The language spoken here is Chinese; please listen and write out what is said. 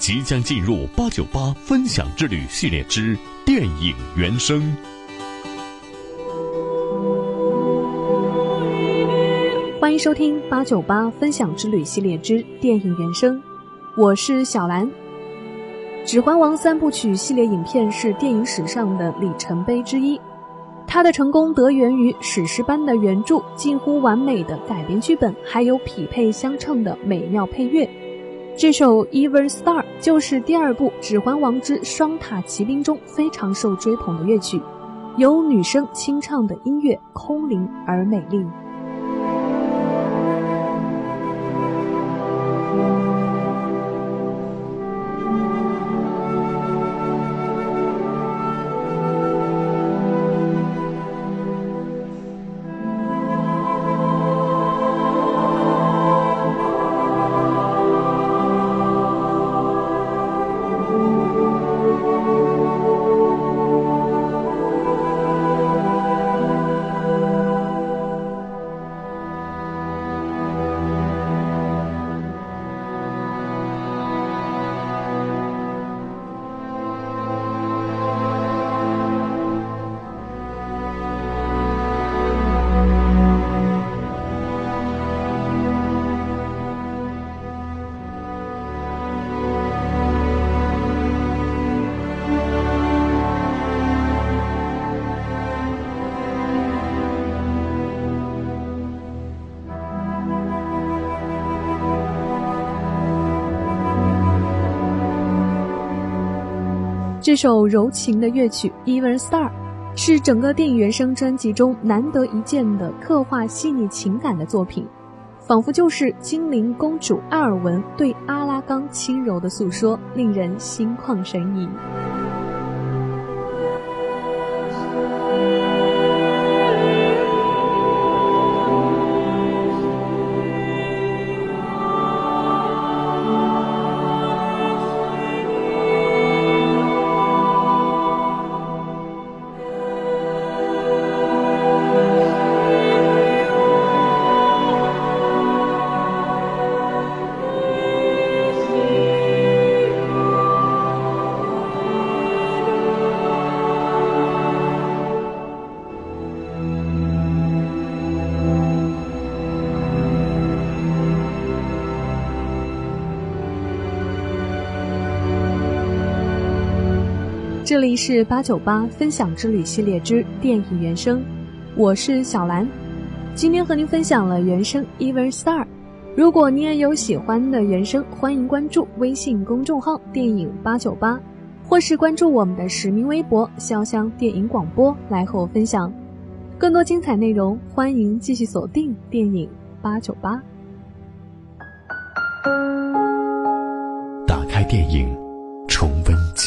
即将进入八九八分享之旅系列之电影原声。欢迎收听八九八分享之旅系列之电影原声，我是小兰。《指环王》三部曲系列影片是电影史上的里程碑之一，它的成功得源于史诗般的原著、近乎完美的改编剧本，还有匹配相称的美妙配乐。这首《Ever Star》就是第二部《指环王之双塔奇兵》中非常受追捧的乐曲，由女声清唱的音乐空灵而美丽。这首柔情的乐曲《Even Star》，是整个电影原声专辑中难得一见的刻画细腻情感的作品，仿佛就是精灵公主艾尔文对阿拉冈轻柔的诉说，令人心旷神怡。这里是八九八分享之旅系列之电影原声，我是小兰，今天和您分享了原声《Even Star》。如果你也有喜欢的原声，欢迎关注微信公众号“电影八九八”，或是关注我们的实名微博“潇湘电影广播”来和我分享更多精彩内容。欢迎继续锁定电影八九八，打开电影。